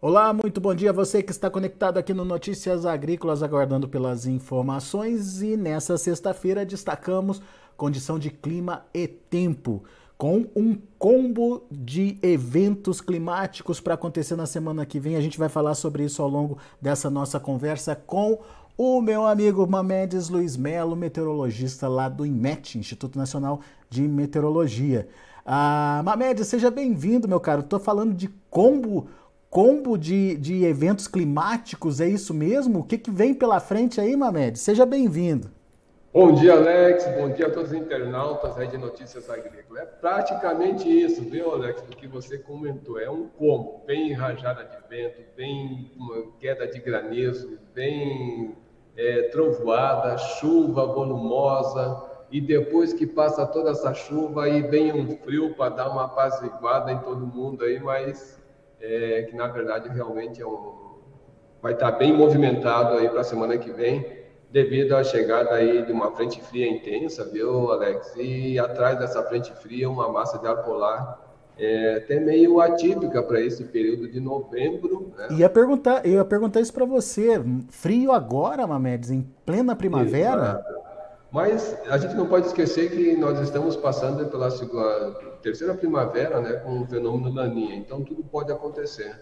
Olá, muito bom dia a você que está conectado aqui no Notícias Agrícolas, aguardando pelas informações. E nessa sexta-feira destacamos condição de clima e tempo, com um combo de eventos climáticos para acontecer na semana que vem. A gente vai falar sobre isso ao longo dessa nossa conversa com o meu amigo Mamedes Luiz Melo, meteorologista lá do IMET, Instituto Nacional de Meteorologia. Ah, Mamedes, seja bem-vindo, meu caro. Estou falando de combo combo de, de eventos climáticos, é isso mesmo? O que, que vem pela frente aí, Mamed? Seja bem-vindo. Bom dia, Alex. Bom dia a todos os internautas aí de Notícias Agrícolas. É praticamente isso, viu, Alex, do que você comentou. É um combo, bem rajada de vento, bem queda de granizo, bem é, trovoada, chuva volumosa, e depois que passa toda essa chuva, aí vem um frio para dar uma apaziguada em todo mundo aí, mas é, que na verdade realmente é um, vai estar bem movimentado aí para a semana que vem, devido à chegada aí de uma frente fria intensa, viu, Alex? E atrás dessa frente fria, uma massa de ar polar é, até meio atípica para esse período de novembro. Né? Ia perguntar, eu ia perguntar isso para você. Frio agora, Mamedes, em plena primavera? Exato. Mas a gente não pode esquecer que nós estamos passando pela segunda, terceira primavera, né, com o fenômeno Laninha. Então tudo pode acontecer.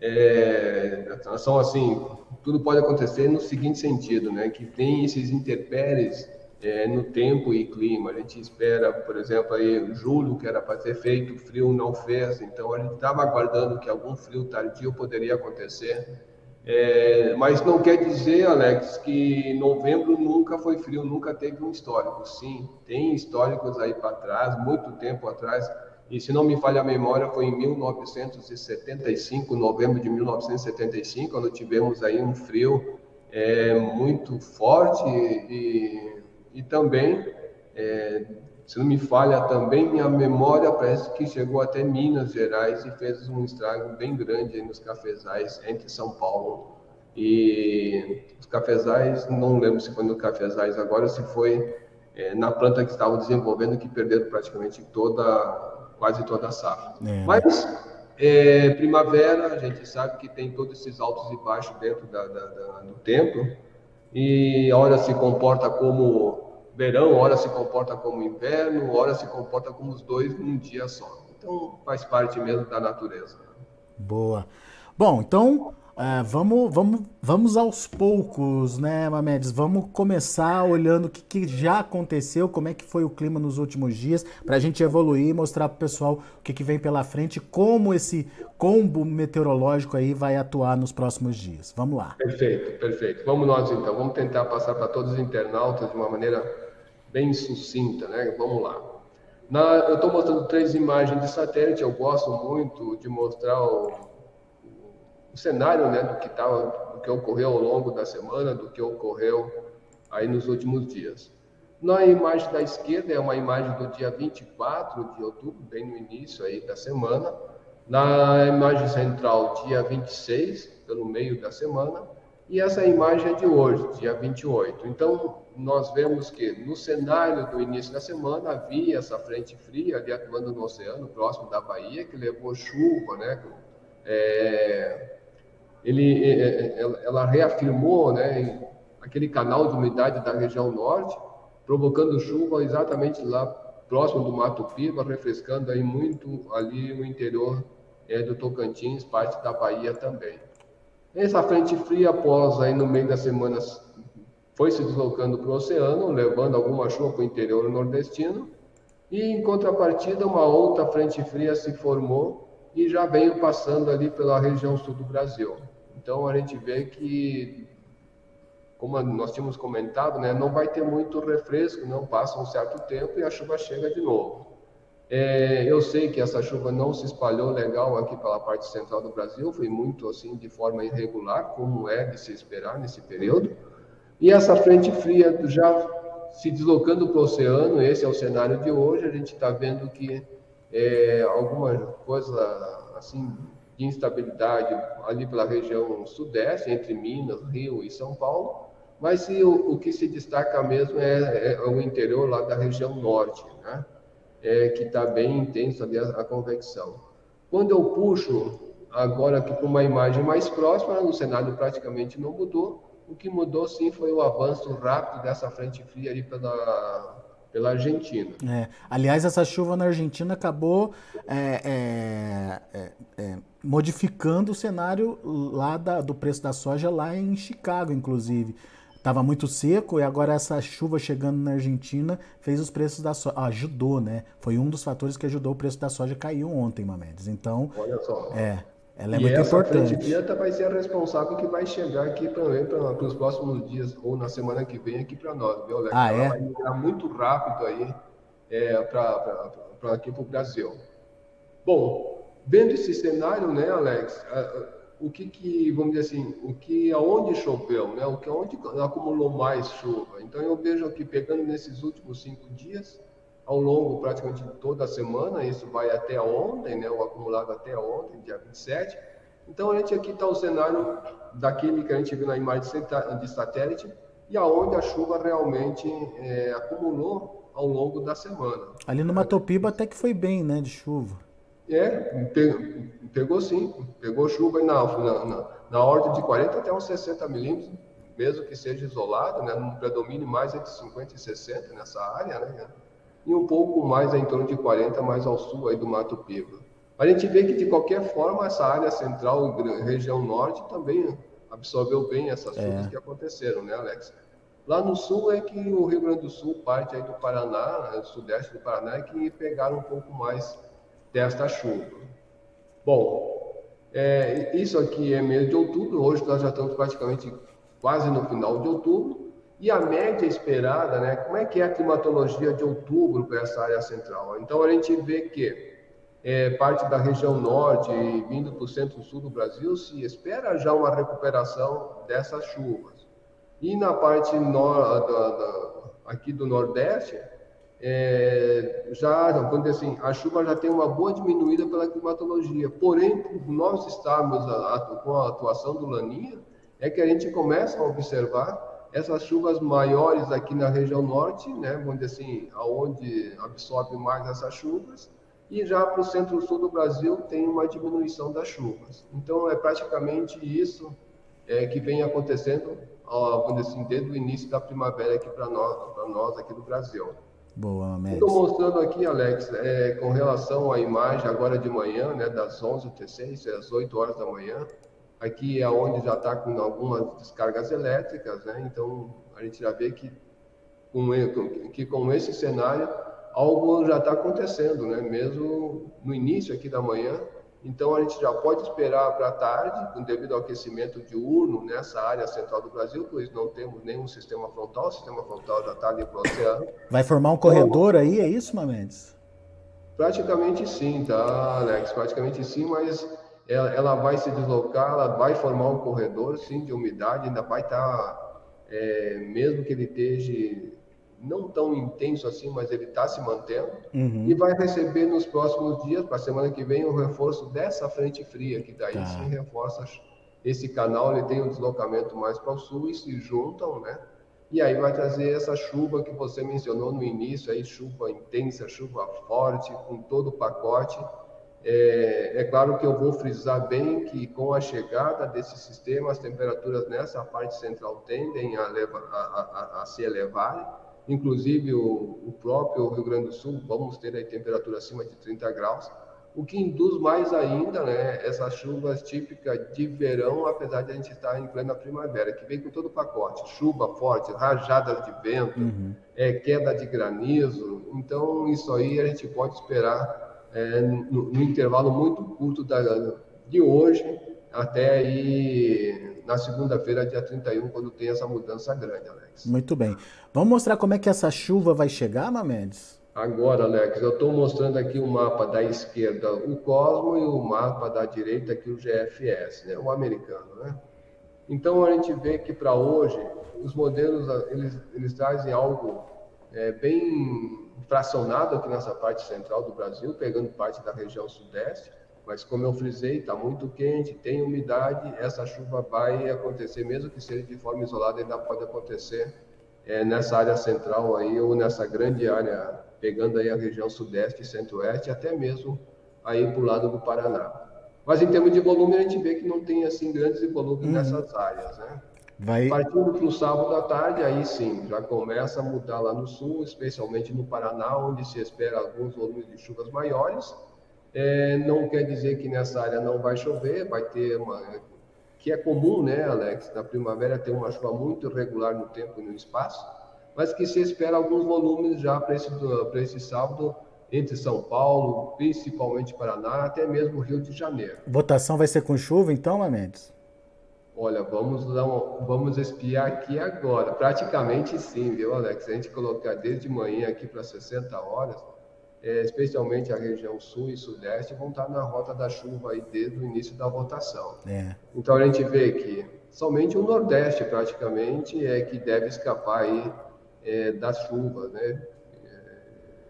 É, são assim, tudo pode acontecer no seguinte sentido, né, que tem esses interpéries é, no tempo e clima. A gente espera, por exemplo, aí julho que era para ter feito, frio não fez. Então a gente estava aguardando que algum frio tardio poderia acontecer. É, mas não quer dizer, Alex, que novembro nunca foi frio, nunca teve um histórico. Sim, tem históricos aí para trás, muito tempo atrás. E se não me falha a memória, foi em 1975, novembro de 1975, quando tivemos aí um frio é, muito forte e, e também é, se não me falha também minha memória, parece que chegou até Minas Gerais e fez um estrago bem grande nos cafezais entre São Paulo e os cafezais, não lembro se foi no cafezais agora, se foi é, na planta que estavam desenvolvendo que perderam praticamente toda, quase toda a safra. É. Mas é, primavera, a gente sabe que tem todos esses altos e baixos dentro da, da, da, do tempo e a hora se comporta como verão, ora se comporta como inverno, ora se comporta como os dois num dia só. Então faz parte mesmo da natureza. Boa. Bom, então é, vamos, vamos, vamos aos poucos, né, Mamedes? Vamos começar olhando o que, que, já aconteceu, como é que foi o clima nos últimos dias, para a gente evoluir e mostrar para o pessoal o que, que vem pela frente, como esse combo meteorológico aí vai atuar nos próximos dias. Vamos lá. Perfeito, perfeito. Vamos nós então, vamos tentar passar para todos os internautas de uma maneira bem sucinta, né? Vamos lá. Na, eu estou mostrando três imagens de satélite. Eu gosto muito de mostrar o, o cenário, né, do que tá, do que ocorreu ao longo da semana, do que ocorreu aí nos últimos dias. Na imagem da esquerda é uma imagem do dia 24 de outubro, bem no início aí da semana. Na imagem central, dia 26, pelo meio da semana. E essa imagem é de hoje, dia 28. Então, nós vemos que no cenário do início da semana havia essa frente fria ali atuando no oceano, próximo da Bahia, que levou chuva, né? É, ele, é, é, é, ela reafirmou né, aquele canal de umidade da região norte, provocando chuva exatamente lá próximo do Mato Piba, refrescando aí muito ali o interior é, do Tocantins, parte da Bahia também. Essa frente fria, após aí no meio das semanas foi se deslocando para o oceano, levando alguma chuva para o interior nordestino, e em contrapartida, uma outra frente fria se formou e já veio passando ali pela região sul do Brasil. Então a gente vê que, como nós tínhamos comentado, né, não vai ter muito refresco, não passa um certo tempo e a chuva chega de novo. É, eu sei que essa chuva não se espalhou legal aqui pela parte central do Brasil, foi muito assim de forma irregular, como é de se esperar nesse período. E essa frente fria já se deslocando para o oceano, esse é o cenário de hoje, a gente está vendo que é, alguma coisa assim de instabilidade ali pela região sudeste, entre Minas, Rio e São Paulo, mas se, o, o, que se destaca mesmo é, é, o interior lá da região norte, né? É, que está bem intenso ali a, a convecção. Quando eu puxo agora aqui com uma imagem mais próxima, o cenário praticamente não mudou. O que mudou sim foi o avanço rápido dessa frente fria ali pela, pela Argentina. É. Aliás, essa chuva na Argentina acabou é, é, é, é modificando o cenário lá da, do preço da soja lá em Chicago, inclusive. Estava muito seco e agora essa chuva chegando na Argentina fez os preços da soja. Ah, ajudou, né? Foi um dos fatores que ajudou o preço da soja cair ontem, Mamedes. Então. Olha só. É. Ela é e muito essa importante. Frente vai ser a responsável que vai chegar aqui também para os próximos dias ou na semana que vem aqui para nós, viu, Alex? Ah, ela é? vai migrar muito rápido aí é, para aqui para o Brasil. Bom, vendo esse cenário, né, Alex? o que, que vamos dizer assim, o que aonde choveu, né? O que aonde acumulou mais chuva. Então eu vejo aqui pegando nesses últimos cinco dias, ao longo praticamente toda a semana, isso vai até ontem, né? O acumulado até ontem, dia 27. Então a gente aqui está o cenário daquele que a gente viu na imagem de satélite e aonde a chuva realmente é, acumulou ao longo da semana. Ali no Matopiba até que foi bem, né, de chuva. É, pegou sim, pegou chuva na, na, na ordem de 40 até uns 60 milímetros, mesmo que seja isolado, né, não predomine mais entre 50 e 60 nessa área, né, e um pouco mais em torno de 40 mais ao sul aí do Mato Piba. A gente vê que de qualquer forma essa área central e região norte também absorveu bem essas chuvas é. que aconteceram, né, Alex? Lá no sul é que o Rio Grande do Sul, parte aí do Paraná, né, sudeste do Paraná, é que pegaram um pouco mais desta chuva. Bom, é, isso aqui é mês de outubro, hoje nós já estamos praticamente quase no final de outubro, e a média esperada, né, como é que é a climatologia de outubro para essa área central? Então a gente vê que é, parte da região norte e vindo para o centro-sul do Brasil se espera já uma recuperação dessas chuvas. E na parte nor, da, da, aqui do nordeste, é, já, dizer assim, a chuva já tem uma boa diminuída pela climatologia. Porém, por nós estarmos com a atuação do Laninha, é que a gente começa a observar essas chuvas maiores aqui na região norte, né, vamos dizer assim, aonde absorve mais essas chuvas, e já para o centro-sul do Brasil tem uma diminuição das chuvas. Então, é praticamente isso é, que vem acontecendo, vamos dizer assim, desde o início da primavera aqui para nós, para nós aqui do Brasil. Boa, Estou mostrando aqui, Alex, é, com relação à imagem agora de manhã, né, das 11 h 6 às 8 horas da manhã. Aqui é onde já está com algumas descargas elétricas, né? Então a gente já vê que com, que com esse cenário algo já está acontecendo, né? Mesmo no início aqui da manhã, então, a gente já pode esperar para a tarde, devido ao aquecimento diurno nessa área central do Brasil, pois não temos nenhum sistema frontal, o sistema frontal já está ali para o oceano. Vai formar um corredor então, aí, é isso, Mamedes? Praticamente sim, tá, Alex? Praticamente sim, mas ela, ela, vai se deslocar, ela vai formar um corredor, sim, de umidade, ainda vai estar, tá, é, mesmo que ele esteja não tão intenso assim, mas ele está se mantendo. Uhum. E vai receber nos próximos dias, para a semana que vem, o reforço dessa frente fria, que daí tá. sim reforça esse canal, ele tem um deslocamento mais para o sul e se juntam, né? E aí vai trazer essa chuva que você mencionou no início, aí chuva intensa, chuva forte, com todo o pacote. É, é, claro que eu vou frisar bem que com a chegada desse sistema, as temperaturas nessa parte central tendem a, levar, a, a, a se elevarem inclusive o, o, próprio Rio Grande do Sul, vamos ter aí temperatura acima de 30 graus, o que induz mais ainda né, essas chuvas típicas de verão, apesar de a gente estar em plena primavera, que vem com todo o pacote, chuva forte, rajadas de vento, uhum. é, queda de granizo, então isso aí a gente pode esperar é, no, no, intervalo muito curto da, de hoje até aí na segunda-feira, dia 31, quando tem essa mudança grande, Alex. Muito bem. Vamos mostrar como é que essa chuva vai chegar, Mamedes? Agora, Alex, eu estou mostrando aqui o mapa da esquerda, o Cosmo, e o mapa da direita aqui, o GFS, né? o americano. Né? Então, a gente vê que para hoje, os modelos eles, eles trazem algo é, bem fracionado aqui nessa parte central do Brasil, pegando parte da região sudeste, mas como eu frisei, está muito quente, tem umidade, essa chuva vai acontecer, mesmo que seja de forma isolada, ainda pode acontecer é, nessa área central aí, ou nessa grande área, pegando aí a região sudeste e centro-oeste, até mesmo aí para o lado do Paraná. Mas em termos de volume, a gente vê que não tem assim grandes volumes uhum. nessas áreas, né? Vai... Partindo para o sábado à tarde, aí sim, já começa a mudar lá no sul, especialmente no Paraná, onde se espera alguns volumes de chuvas maiores. É, não quer dizer que nessa área não vai chover, vai ter uma. que é comum, né, Alex? Na primavera ter uma chuva muito irregular no tempo e no espaço, mas que se espera alguns volumes já para esse, esse sábado entre São Paulo, principalmente Paraná, até mesmo Rio de Janeiro. Votação vai ser com chuva, então, Mendes? Olha, vamos dar um, vamos espiar aqui agora. Praticamente sim, viu, Alex? Se a gente colocar desde manhã aqui para 60 horas, é, especialmente a região sul e sudeste, vão estar na rota da chuva aí desde o início da votação. É. Então a gente vê que somente o nordeste praticamente é que deve escapar aí é, das chuvas, né?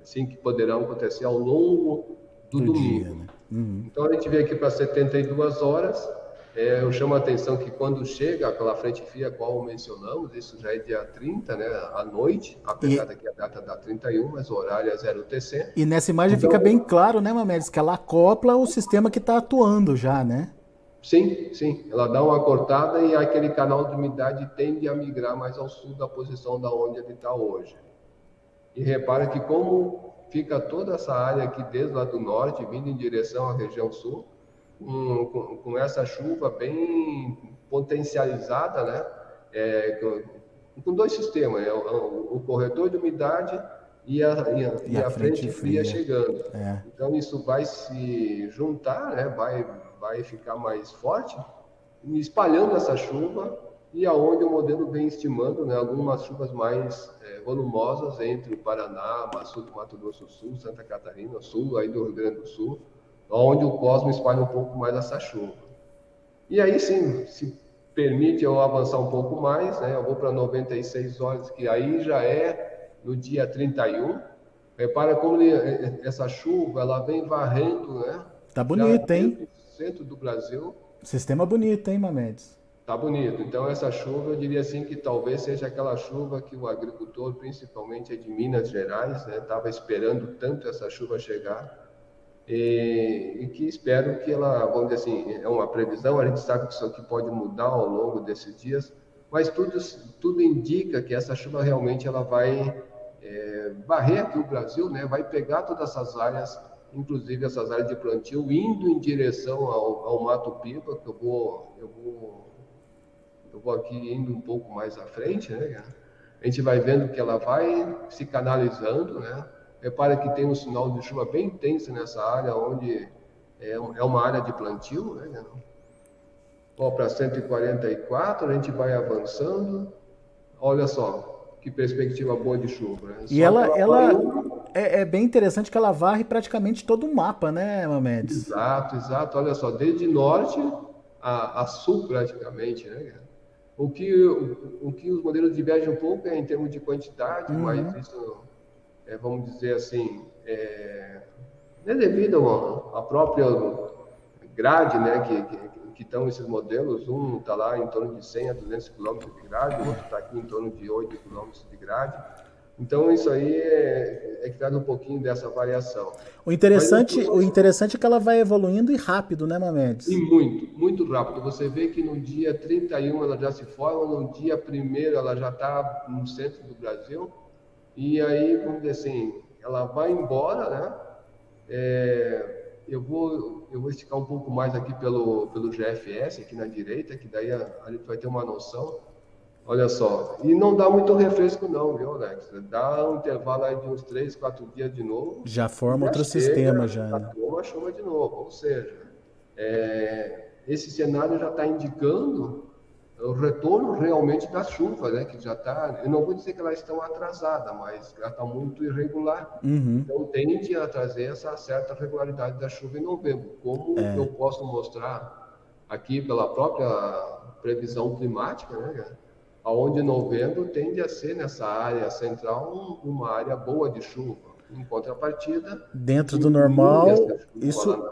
sim que poderão acontecer ao longo do, do domingo. Dia, né? uhum. Então a gente vê aqui para 72 horas. É, eu chamo a atenção que quando chega aquela frente fria qual mencionamos, isso já é dia 30, né, à noite, apesar e... daqui a data da 31, mas o horário é 0 TC. E nessa imagem então, fica bem claro, né, Mamedes, que ela acopla o sistema que está atuando já, né? Sim, sim. Ela dá uma cortada e aquele canal de umidade tende a migrar mais ao sul da posição da onde ele está hoje. E repara que como fica toda essa área aqui desde lá do norte, vindo em direção à região sul, com, com, com essa chuva bem potencializada, né? É, com, com, dois sistemas, né? o, o, corredor de umidade e a, e a, e a frente, fria, fria chegando. É. Então isso vai se juntar, né? vai, vai ficar mais forte, espalhando essa chuva e aonde o modelo vem estimando né, algumas chuvas mais é, volumosas entre o Paraná, Mato, Mato Grosso do Sul, Santa Catarina, Sul, aí do Rio Grande do Sul, onde o Cosmo espalha um pouco mais essa chuva. E aí sim, se permite eu avançar um pouco mais, né, eu vou para 96 horas, que aí já é no dia 31. Repara como ele, essa chuva ela vem varrendo, né? Tá bonito, hein? Centro do Brasil. Sistema bonito, hein, Mamedes? Tá bonito. Então essa chuva, eu diria assim que talvez seja aquela chuva que o agricultor, principalmente de Minas Gerais, estava né, esperando tanto essa chuva chegar e, e, que espero que ela, vamos dizer assim, é uma previsão. A gente sabe que isso aqui pode mudar ao longo desses dias, mas tudo tudo indica que essa chuva realmente ela vai é, varrer aqui o Brasil, né? Vai pegar todas essas áreas inclusive essas áreas de plantio, indo em direção ao, ao Mato Pipa, que eu vou, eu vou eu vou aqui indo um pouco mais à frente, né? A gente vai vendo que ela vai se canalizando, né? Repara que tem um sinal de chuva bem intenso nessa área, onde é, é uma área de plantio, né? Ó, para 144, a gente vai avançando. Olha só, que perspectiva boa de chuva. Né? E ela, ela, é, é, bem interessante que ela varre praticamente todo o mapa, né, Mamedes? Exato, exato. Olha só, desde norte a, a sul praticamente, né? O que, o, o, que os modelos divergem um pouco é em termos de quantidade, uhum. mas isso, é, vamos dizer assim, é, é devido à própria grade né, que, que, que estão esses modelos. Um está lá em torno de 100 a 200 quilômetros de grade, o outro está aqui em torno de 8 quilômetros de grade. Então, isso aí é, é que traz um pouquinho dessa variação. O interessante, Mas, o interessante é que ela vai evoluindo e rápido, né, Mamedes? E muito, muito rápido. Você vê que no dia 31 ela já se forma, no dia 1 ela já está no centro do Brasil. E aí, vamos dizer assim, ela vai embora, né? É, eu, vou, eu vou esticar um pouco mais aqui pelo, pelo GFS, aqui na direita, que daí a, a gente vai ter uma noção. Olha só, e não dá muito refresco não, viu, Alex? Dá um intervalo aí de uns 3, 4 dias de novo. Já forma outro chega, sistema já. Já né? toma chuva de novo, ou seja, é, esse cenário já está indicando o retorno realmente da chuva, né? Que já está, eu não vou dizer que elas estão atrasadas, mas já está muito irregular. Uhum. Então tende a trazer essa certa regularidade da chuva em novembro, como é. eu posso mostrar aqui pela própria previsão climática, né? aonde novembro tende a ser nessa área central uma área boa de chuva. Em contrapartida, dentro do normal, isso,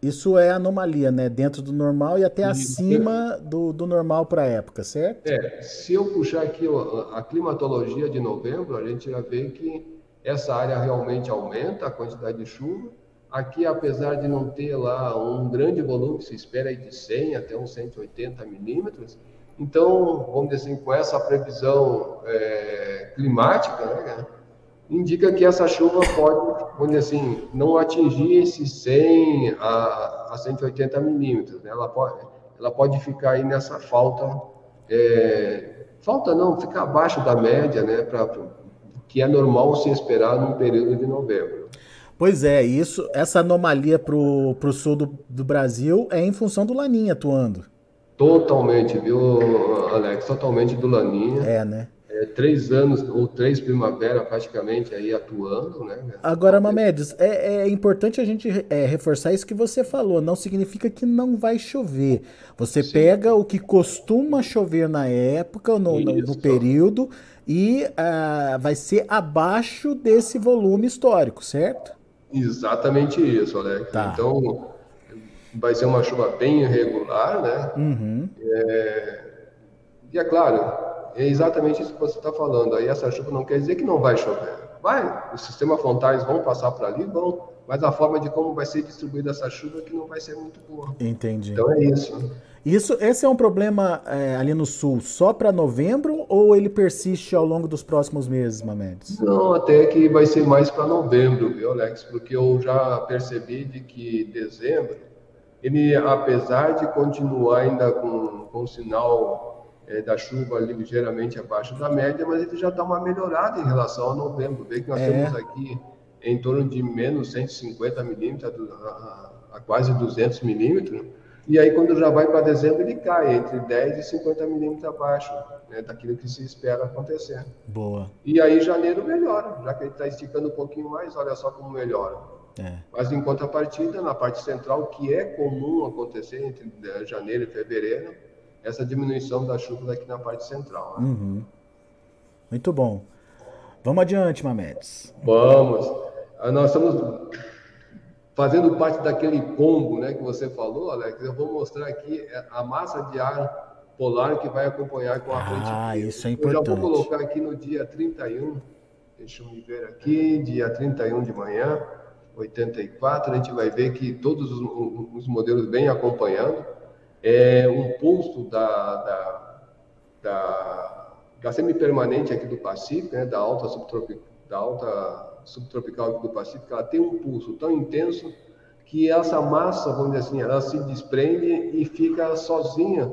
isso é anomalia, né? Dentro do normal e até acima do, do normal para a época, certo? É, se eu puxar aqui a climatologia de novembro, a gente já vê que essa área realmente aumenta a quantidade de chuva, Aqui, apesar de não ter lá um grande volume, se espera aí de 100 até uns 180 milímetros, então, vamos dizer assim, com essa previsão é, climática, né, indica que essa chuva pode, vamos dizer assim, não atingir esses 100 a, a 180 milímetros. Né? Ela, pode, ela pode ficar aí nessa falta, é, falta não, ficar abaixo da média, né, pra, que é normal se esperar num período de novembro. Pois é, isso, essa anomalia para o sul do, do Brasil é em função do Laninha atuando. Totalmente, viu, Alex? Totalmente do Laninha. É, né? É, três anos ou três primavera praticamente aí atuando, né? Agora, Mamedes, é, é importante a gente é, reforçar isso que você falou. Não significa que não vai chover. Você Sim. pega o que costuma chover na época, no, no, no período, e uh, vai ser abaixo desse volume histórico, certo? Exatamente isso, Alex. Tá. Então, vai ser uma chuva bem irregular, né? Uhum. É... E é claro, é exatamente isso que você está falando. Aí essa chuva não quer dizer que não vai chover. Vai, os sistemas frontais vão passar por ali, vão, mas a forma de como vai ser distribuída essa chuva é que não vai ser muito boa. Entendi. Então é isso. Isso, esse é um problema é, ali no sul só para novembro ou ele persiste ao longo dos próximos meses, Mamedes? Não, até que vai ser mais para novembro, viu, Alex? Porque eu já percebi de que dezembro, ele, apesar de continuar ainda com, com o sinal é, da chuva ligeiramente abaixo da média, mas ele já dá uma melhorada em relação a novembro. Vê que nós é. temos aqui em torno de menos 150 milímetros a, a, a quase 200 milímetros e aí, quando já vai para dezembro, ele cai entre 10 e 50 milímetros abaixo né, daquilo que se espera acontecer. Boa. E aí, janeiro melhora, já que ele está esticando um pouquinho mais, olha só como melhora. É. Mas, em contrapartida, na parte central, que é comum acontecer entre né, janeiro e fevereiro, essa diminuição da chuva daqui na parte central. Né? Uhum. Muito bom. Vamos adiante, Mamedes. Vamos. Ah, nós estamos fazendo parte daquele combo né, que você falou, Alex, eu vou mostrar aqui a massa de ar polar que vai acompanhar com a frente Ah, isso é importante. Eu já vou colocar aqui no dia 31, deixa eu me ver aqui, dia 31 de manhã, 84, a gente vai ver que todos os, os modelos vêm acompanhando. É um pulso da, da, da, da semipermanente aqui do Pacífico, né, da alta subtropical, da alta subtropical do Pacífico, ela tem um pulso tão intenso que essa massa, vamos dizer assim, ela se desprende e fica sozinha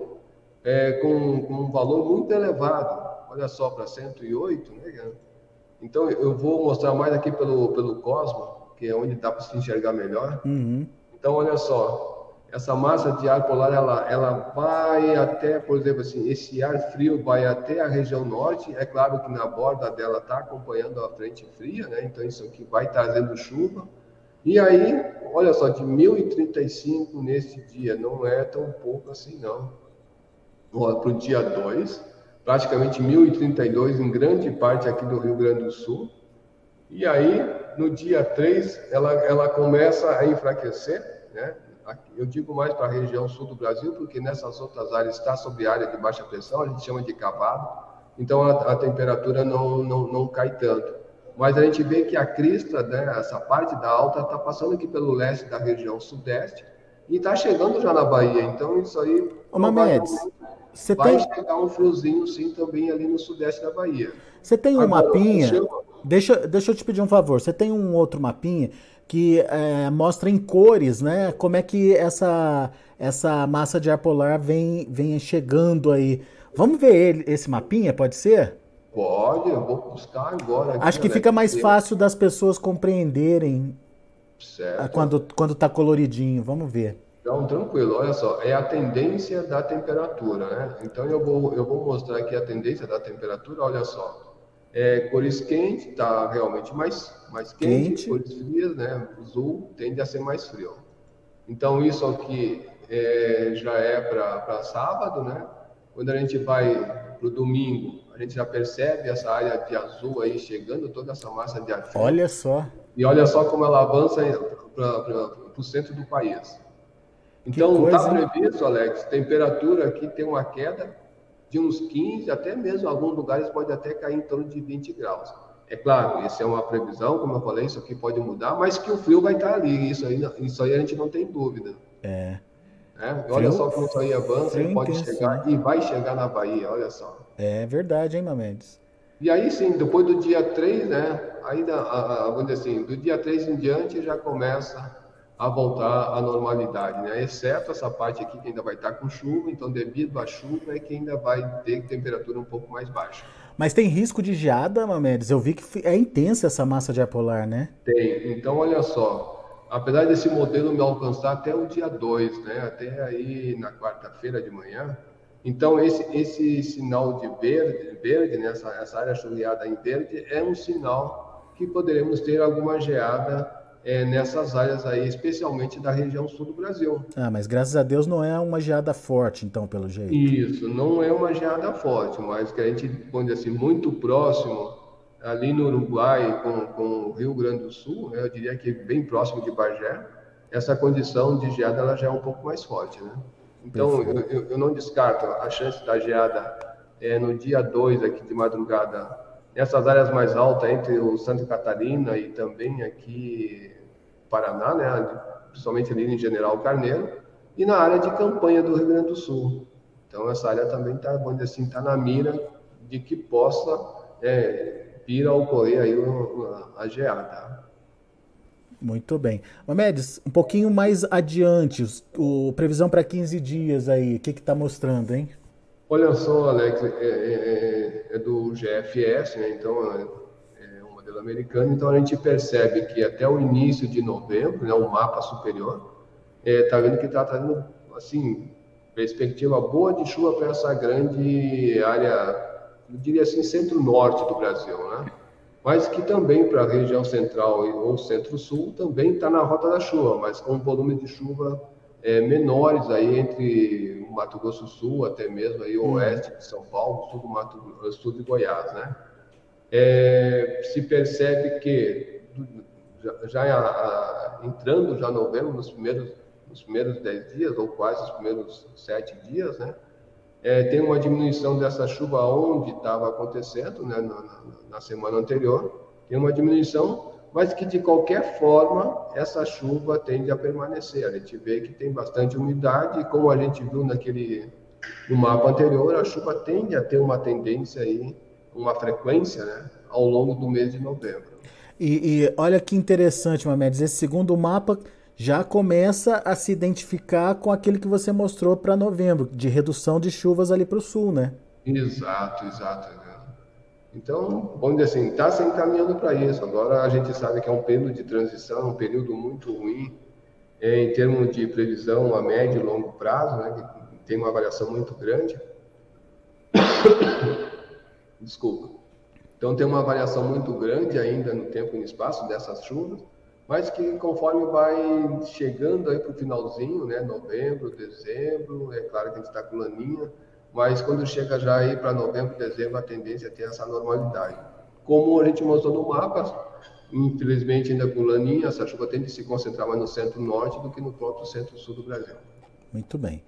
é, com, com, um valor muito elevado. Olha só, para 108, né? Então, eu vou mostrar mais aqui pelo, pelo Cosmo, que é onde dá para se enxergar melhor. Uhum. Então, olha só, essa massa de ar polar ela, ela vai até, por exemplo, assim, esse ar frio vai até a região norte. É claro que na borda dela está acompanhando a frente fria, né? Então isso aqui vai trazendo chuva. E aí, olha só, de 1035 nesse dia, não é tão pouco assim, não. Para o dia 2, praticamente 1032 em grande parte aqui do Rio Grande do Sul. E aí, no dia 3, ela, ela começa a enfraquecer, né? Eu digo mais para a região sul do Brasil, porque nessas outras áreas está sob área de baixa pressão, a gente chama de cavado, então a, a temperatura não, não, não cai tanto. Mas a gente vê que a crista, né, essa parte da alta, está passando aqui pelo leste da região sudeste e está chegando já na Bahia. Então isso aí Ô, Mendes, você vai tem... chegar um friozinho sim também ali no sudeste da Bahia. Você tem um Agora, mapinha? Deixa, deixa eu te pedir um favor. Você tem um outro mapinha que é, mostra em cores, né? Como é que essa, essa massa de ar polar vem, vem chegando aí. Vamos ver ele, esse mapinha, pode ser? Pode, eu vou buscar agora. Aqui, Acho que fica mais fácil das pessoas compreenderem certo. quando, quando tá coloridinho. Vamos ver. Então, tranquilo, olha só, é a tendência da temperatura, né? Então eu vou, eu vou mostrar aqui a tendência da temperatura, olha só. É, cores quentes, está realmente mais, mais quente, quente, cores frias, né? Azul tende a ser mais frio. Então, isso aqui é, já é para sábado, né? Quando a gente vai para o domingo, a gente já percebe essa área de azul aí chegando, toda essa massa de ar. Olha só. E olha só como ela avança para o centro do país. Então, está previsto, Alex, temperatura aqui tem uma queda de uns 15, até mesmo em alguns lugares pode até cair em torno de 20 graus. É claro, isso é uma previsão, como eu falei, isso aqui pode mudar, mas que o frio vai estar ali, isso aí, isso aí a gente não tem dúvida. É. é olha só como isso aí avança, ele pode chegar e vai chegar na Bahia, olha só. É verdade, hein, Mamedes? E aí sim, depois do dia 3, né, ainda, vamos dizer assim, do dia 3 em diante já começa a voltar à normalidade, né? Exceto essa parte aqui que ainda vai estar com chuva, então devido à chuva é que ainda vai ter temperatura um pouco mais baixa. Mas tem risco de geada, Mamedes? Eu vi que é intensa essa massa de ar polar, né? Tem. Então, olha só, apesar desse modelo me alcançar até o dia 2, né? Até aí na quarta-feira de manhã, então esse, esse sinal de verde, verde né? essa área chuveada em verde, é um sinal que poderemos ter alguma geada é, nessas áreas aí, especialmente da região sul do Brasil. Ah, mas graças a Deus não é uma geada forte, então, pelo jeito. Isso, não é uma geada forte, mas que a gente, pode assim, muito próximo, ali no Uruguai, com, com o Rio Grande do Sul, né, eu diria que bem próximo de Bagé, essa condição de geada ela já é um pouco mais forte, né? Então, eu, eu, eu, não descarto a chance da geada é, no dia 2 aqui de madrugada Nessas áreas mais altas, entre o Santa Catarina e também aqui Paraná, né, principalmente ali em General Carneiro, e na área de campanha do Rio Grande do Sul. Então, essa área também está, vamos dizer assim, está na mira de que possa é, vir a ocorrer aí a, a geada. Muito bem. Mamedes, um pouquinho mais adiante, o, previsão para 15 dias aí, o que está mostrando, hein? Olha só, Alex, é, é, é, é do GFS, né? então é, modelo americano, então a gente percebe que até o início de novembro, né, o mapa superior, está é, vendo que está trazendo, assim, perspectiva boa de chuva para essa grande área, eu diria assim, centro-norte do Brasil, né? Mas que também para a região central ou centro-sul também está na rota da chuva, mas com um volume de chuva é, menores aí entre o Mato Grosso do Sul, até mesmo aí o hum. oeste de São Paulo, sul do Mato sul de Goiás, né? É, se percebe que já, já a, entrando já novembro, nos primeiros nos primeiros dez dias ou quase os primeiros sete dias, né? É, tem uma diminuição dessa chuva onde estava acontecendo, né, na, na, na semana anterior, tem uma diminuição mas que de qualquer forma essa chuva tende a permanecer. A gente vê que tem bastante umidade, e como a gente viu naquele no mapa anterior, a chuva tende a ter uma tendência aí, uma frequência, né, ao longo do mês de novembro. E, e olha que interessante, Mamedes, esse segundo mapa já começa a se identificar com aquele que você mostrou para novembro, de redução de chuvas ali para o sul, né? Exato, exato. Então, vamos dizer assim, está se encaminhando para isso. Agora a gente sabe que é um período de transição, um período muito ruim é, em termos de previsão a médio e longo prazo, né, que tem uma variação muito grande. Desculpa. Então tem uma variação muito grande ainda no tempo e no espaço dessas chuvas, mas que conforme vai chegando aí para o finalzinho, né, novembro, dezembro, é claro que a gente está com laninha, mas quando chega já aí para novembro, dezembro, a tendência é ter essa normalidade. Como a gente mostrou no mapa, infelizmente ainda com laninha, essa chuva tende a se concentrar mais no centro-norte do que no próprio centro-sul do Brasil. Muito bem.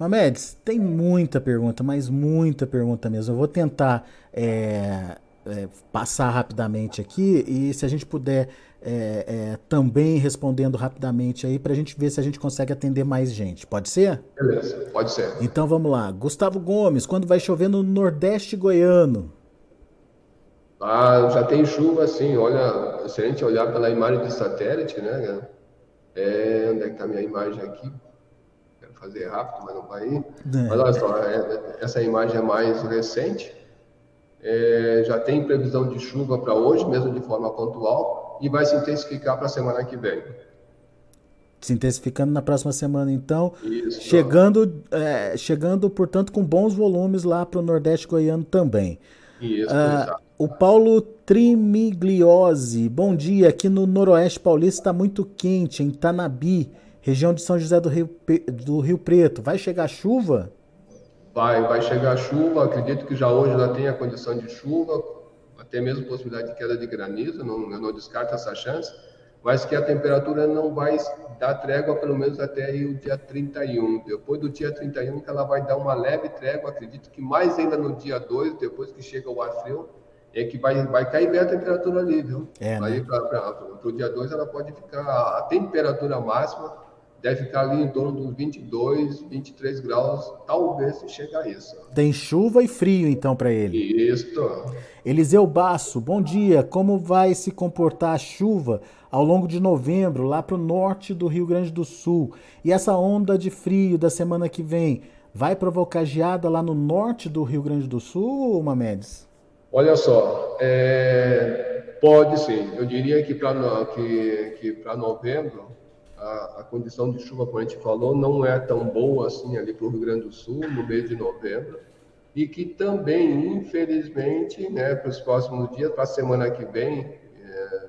Mamedes, tem muita pergunta, mas muita pergunta mesmo. Eu vou tentar é, é, passar rapidamente aqui e se a gente puder é, é, também respondendo rapidamente aí para a gente ver se a gente consegue atender mais gente. Pode ser? Beleza, pode ser. Então vamos lá. Gustavo Gomes, quando vai chover no Nordeste Goiano? Ah, já tem chuva, sim. Olha, se a gente olhar pela imagem de satélite, né? É, onde é que está a minha imagem aqui? Fazer rápido, mas não vai ir. É. Mas olha só, é, essa imagem é mais recente. É, já tem previsão de chuva para hoje, mesmo de forma pontual e vai se intensificar para a semana que vem. Se intensificando na próxima semana, então. Isso. Chegando, é, chegando portanto, com bons volumes lá para o Nordeste Goiano também. Isso, ah, o Paulo Trimigliose, bom dia. Aqui no Noroeste Paulista está muito quente, em Tanabi, região de São José do Rio, do Rio Preto. Vai chegar chuva? Vai, vai chegar chuva. Acredito que já hoje já tem a condição de chuva até mesmo possibilidade de queda de granizo, não, eu não descarto essa chance, mas que a temperatura não vai dar trégua pelo menos até o dia 31. Depois do dia 31 que ela vai dar uma leve trégua, acredito que mais ainda no dia 2, depois que chega o ar frio, é que vai, vai cair bem a temperatura ali, viu? É, né? Aí para o dia 2 ela pode ficar, a temperatura máxima deve ficar ali em torno dos 22, 23 graus, talvez se chegar a isso. Tem chuva e frio então para ele. Isso. Eliseu Basso, bom dia. Como vai se comportar a chuva ao longo de novembro lá para o norte do Rio Grande do Sul? E essa onda de frio da semana que vem vai provocar geada lá no norte do Rio Grande do Sul, Mamedes? Olha só, é, pode sim. Eu diria que para que, que novembro a, a, condição de chuva, como a gente falou, não é tão boa assim ali para o Rio Grande do Sul, no mês de novembro, e que também, infelizmente, né, para os próximos dias, para a semana que vem, é,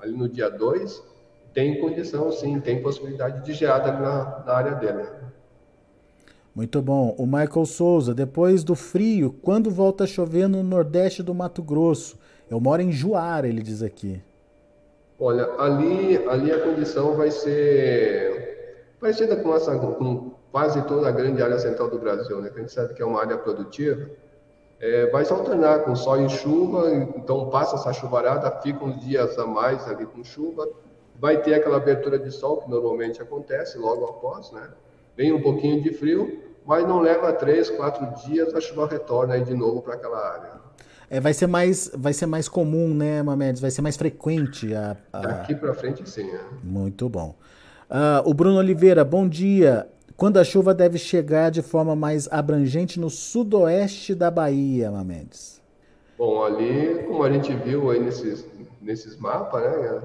ali no dia 2, tem condição sim, tem possibilidade de geada na, na área dele. Muito bom. O Michael Souza, depois do frio, quando volta a chover no nordeste do Mato Grosso? Eu moro em Juara, ele diz aqui. Olha, ali, ali a condição vai ser parecida com, essa, com quase toda a grande área central do Brasil, né? Que a gente sabe que é uma área produtiva. É, vai se alternar com sol e chuva, então passa essa chuvarada, fica uns dias a mais ali com chuva, vai ter aquela abertura de sol que normalmente acontece logo após, né? vem um pouquinho de frio, mas não leva três, quatro dias, a chuva retorna aí de novo para aquela área. É, vai ser mais, vai ser mais comum, né, Mamedes? Vai ser mais frequente a. a... Daqui para frente, sim. É. Muito bom. Uh, o Bruno Oliveira, bom dia. Quando a chuva deve chegar de forma mais abrangente no sudoeste da Bahia, Mamedes? Bom, ali, como a gente viu aí nesses, nesses mapas, né,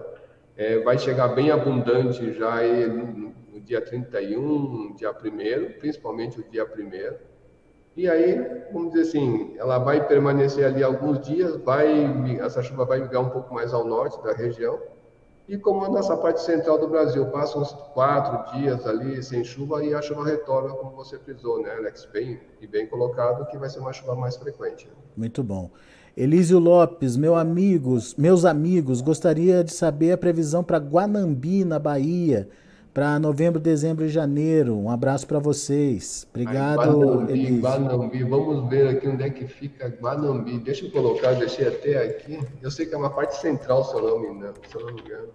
é, vai chegar bem abundante já aí dia 31, dia 1 principalmente o dia 1 E aí, vamos dizer assim, ela vai permanecer ali alguns dias, vai, essa chuva vai migrar um pouco mais ao norte da região. E como a nossa parte central do Brasil passa uns quatro dias ali sem chuva e a chuva retorna, como você frisou, né, Alex? Bem, e bem colocado, que vai ser uma chuva mais frequente. Muito bom. Elísio Lopes, meu amigos, meus amigos, gostaria de saber a previsão para Guanambi, na Bahia para novembro, dezembro e janeiro. Um abraço para vocês. Obrigado, Guanambi, Guanambi, vamos ver aqui onde é que fica Guanambi. Deixa eu colocar, deixei até aqui. Eu sei que é uma parte central, se eu não me engano. Se eu não me engano.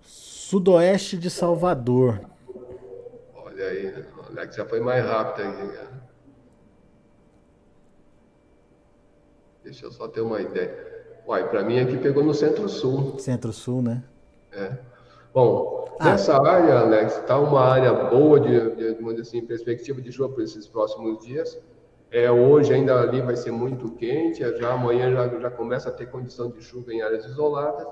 Sudoeste de Salvador. Olha aí, olha que já foi mais rápido aí, cara. Deixa eu só ter uma ideia. Uai, para mim aqui pegou no Centro-Sul. Centro-Sul, né? É. Bom, ah. nessa área, Alex, está uma área boa de, de, assim, perspectiva de chuva para esses próximos dias. É, hoje ainda ali vai ser muito quente, já amanhã já, já começa a ter condição de chuva em áreas isoladas.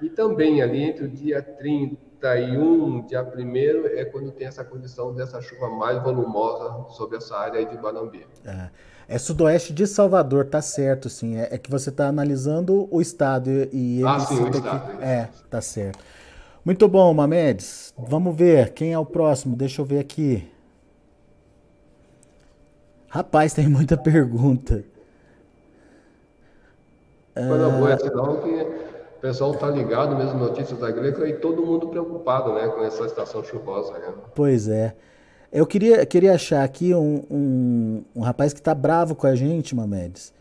E também ali entre o dia 31, dia 1 é quando tem essa condição dessa chuva mais volumosa sobre essa área de Banambi. É. É sudoeste de Salvador, tá certo, sim. É, é que você está analisando o estado e ele ah, sim, o estado. É, tá certo. Muito bom, Mamedes. Vamos ver quem é o próximo. Deixa eu ver aqui. Rapaz, tem muita pergunta. Coisa boa é sinal que o pessoal tá ligado mesmo notícias da agrícola e todo mundo preocupado, né, com essa estação chuvosa. Né? Pois é. Eu queria, queria achar aqui um, um, um rapaz que está bravo com a gente, Mamedes.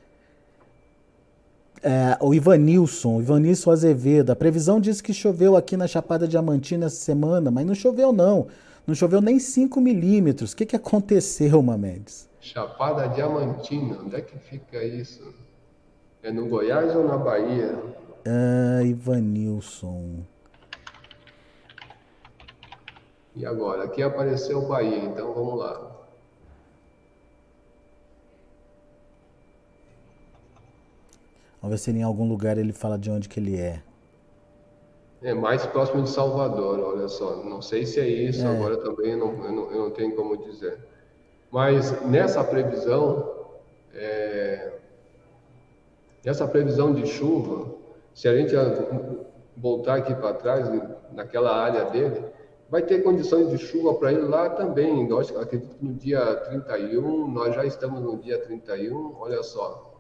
É, o Ivanilson, Ivanilson Azevedo. A previsão diz que choveu aqui na Chapada Diamantina essa semana, mas não choveu não. Não choveu nem 5 milímetros. O que, que aconteceu, Mamedes? Chapada Diamantina, onde é que fica isso? É no Goiás ou na Bahia? Ah, Ivanilson. E agora? Aqui apareceu o Bahia, então vamos lá. Vamos ver se em algum lugar ele fala de onde que ele é. É mais próximo de Salvador, olha só. Não sei se é isso, é. agora também eu não, eu, não, eu não, tenho como dizer. Mas nessa previsão, é, nessa previsão de chuva, se a gente voltar aqui para trás, naquela área dele, Vai ter condições de chuva para ele lá também. Nós acredito que no dia 31, nós já estamos no dia 31, olha só.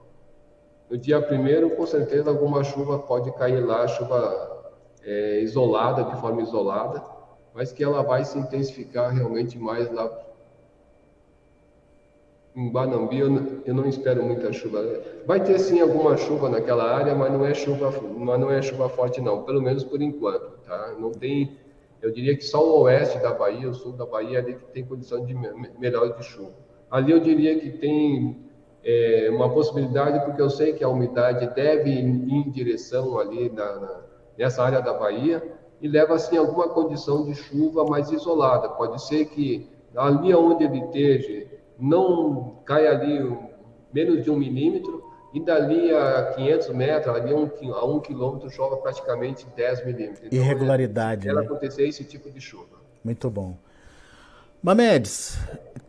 No dia 1 com certeza alguma chuva pode cair lá, chuva é, isolada, de forma isolada, mas que ela vai se intensificar realmente mais lá em Guanambi eu, eu não espero muita chuva. Vai ter sim alguma chuva naquela área, mas não é chuva, mas não é chuva forte não, pelo menos por enquanto, tá? Não tem, eu diria que só o oeste da Bahia, o sul da Bahia ali que tem condição de melhor de chuva. Ali eu diria que tem é, uma possibilidade, porque eu sei que a umidade deve ir em direção ali na, na, nessa área da Bahia e leva assim alguma condição de chuva mais isolada. Pode ser que ali onde ele esteja não caia ali menos de um milímetro, e dali a 500 metros, ali a um, a um quilômetro, chova praticamente 10 milímetros. Então, Irregularidade. Ela né? acontecer esse tipo de chuva. Muito bom. Mamedes,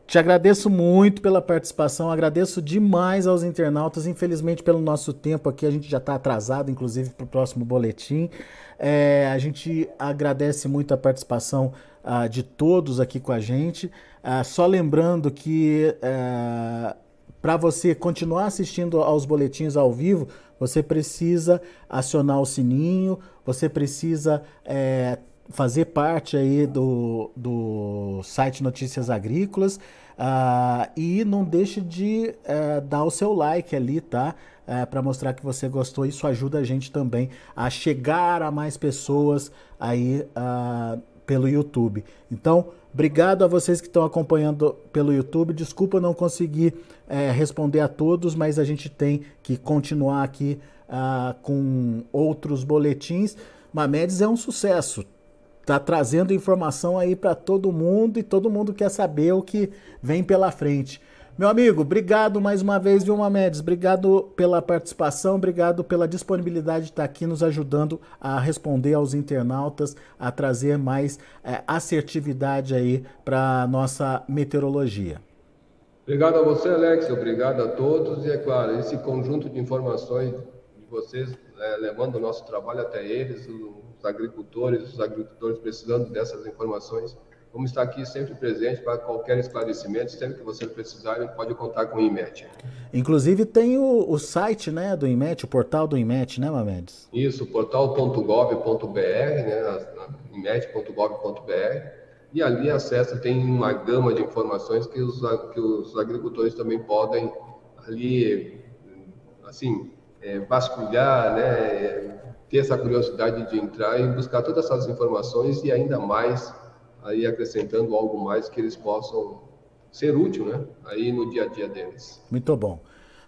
te agradeço muito pela participação, agradeço demais aos internautas. Infelizmente, pelo nosso tempo aqui, a gente já está atrasado, inclusive, para o próximo boletim. É, a gente agradece muito a participação uh, de todos aqui com a gente. Uh, só lembrando que uh, para você continuar assistindo aos boletins ao vivo, você precisa acionar o sininho, você precisa é, fazer parte aí do, do site Notícias Agrícolas uh, e não deixe de uh, dar o seu like ali, tá? É, para mostrar que você gostou. Isso ajuda a gente também a chegar a mais pessoas aí pelo YouTube. Então, obrigado a vocês que estão acompanhando pelo YouTube. Desculpa não conseguir é, responder a todos, mas a gente tem que continuar aqui uh, com outros boletins. Mamedes é um sucesso. Tá trazendo informação aí para todo mundo e todo mundo quer saber o que vem pela frente. Meu amigo, obrigado mais uma vez, viu, Mamedes? Obrigado pela participação, obrigado pela disponibilidade de estar aqui nos ajudando a responder aos internautas, a trazer mais é, assertividade aí para nossa meteorologia. Obrigado a você, Alex, obrigado a todos. E é claro, esse conjunto de informações de vocês, é, levando o nosso trabalho até eles, os agricultores, os agricultores precisando dessas informações Vamos estar aqui sempre presente para qualquer esclarecimento. Sempre que você precisar, pode contar com o IMET. Inclusive tem o, o site né, do IMET, o portal do IMET, né, Mamedes? Isso, portal.gov.br, né, imet.gov.br. E ali acessa, tem uma gama de informações que os, que os agricultores também podem ali, assim, é, vasculhar, né, ter essa curiosidade de entrar e buscar todas essas informações e ainda mais aí acrescentando algo mais que eles possam ser útil, né? Aí no dia a dia deles. Muito bom.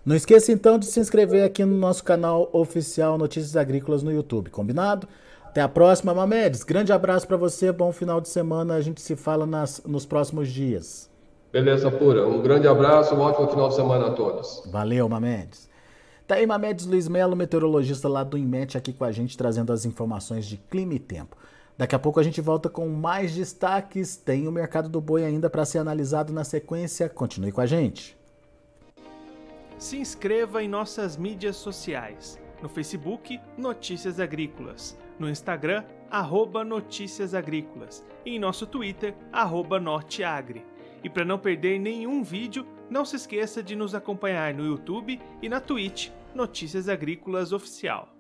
Não esqueça então de se inscrever aqui no nosso canal oficial Notícias Agrícolas no YouTube, combinado? Até a próxima, Mamedes. Grande abraço para você, bom final de semana. A gente se fala nas, nos próximos dias. Beleza pura. Um grande abraço, um ótimo final de semana a todos. Valeu, Mamedes. Tá aí Mamedes Luiz Melo, meteorologista lá do IMET, aqui com a gente, trazendo as informações de clima e tempo. Daqui a pouco a gente volta com mais destaques. Tem o mercado do boi ainda para ser analisado na sequência. Continue com a gente. Se inscreva em nossas mídias sociais. No Facebook, Notícias Agrícolas. No Instagram, arroba Notícias Agrícolas. E em nosso Twitter, arroba Norteagri. E para não perder nenhum vídeo, não se esqueça de nos acompanhar no YouTube e na Twitch, Notícias Agrícolas Oficial.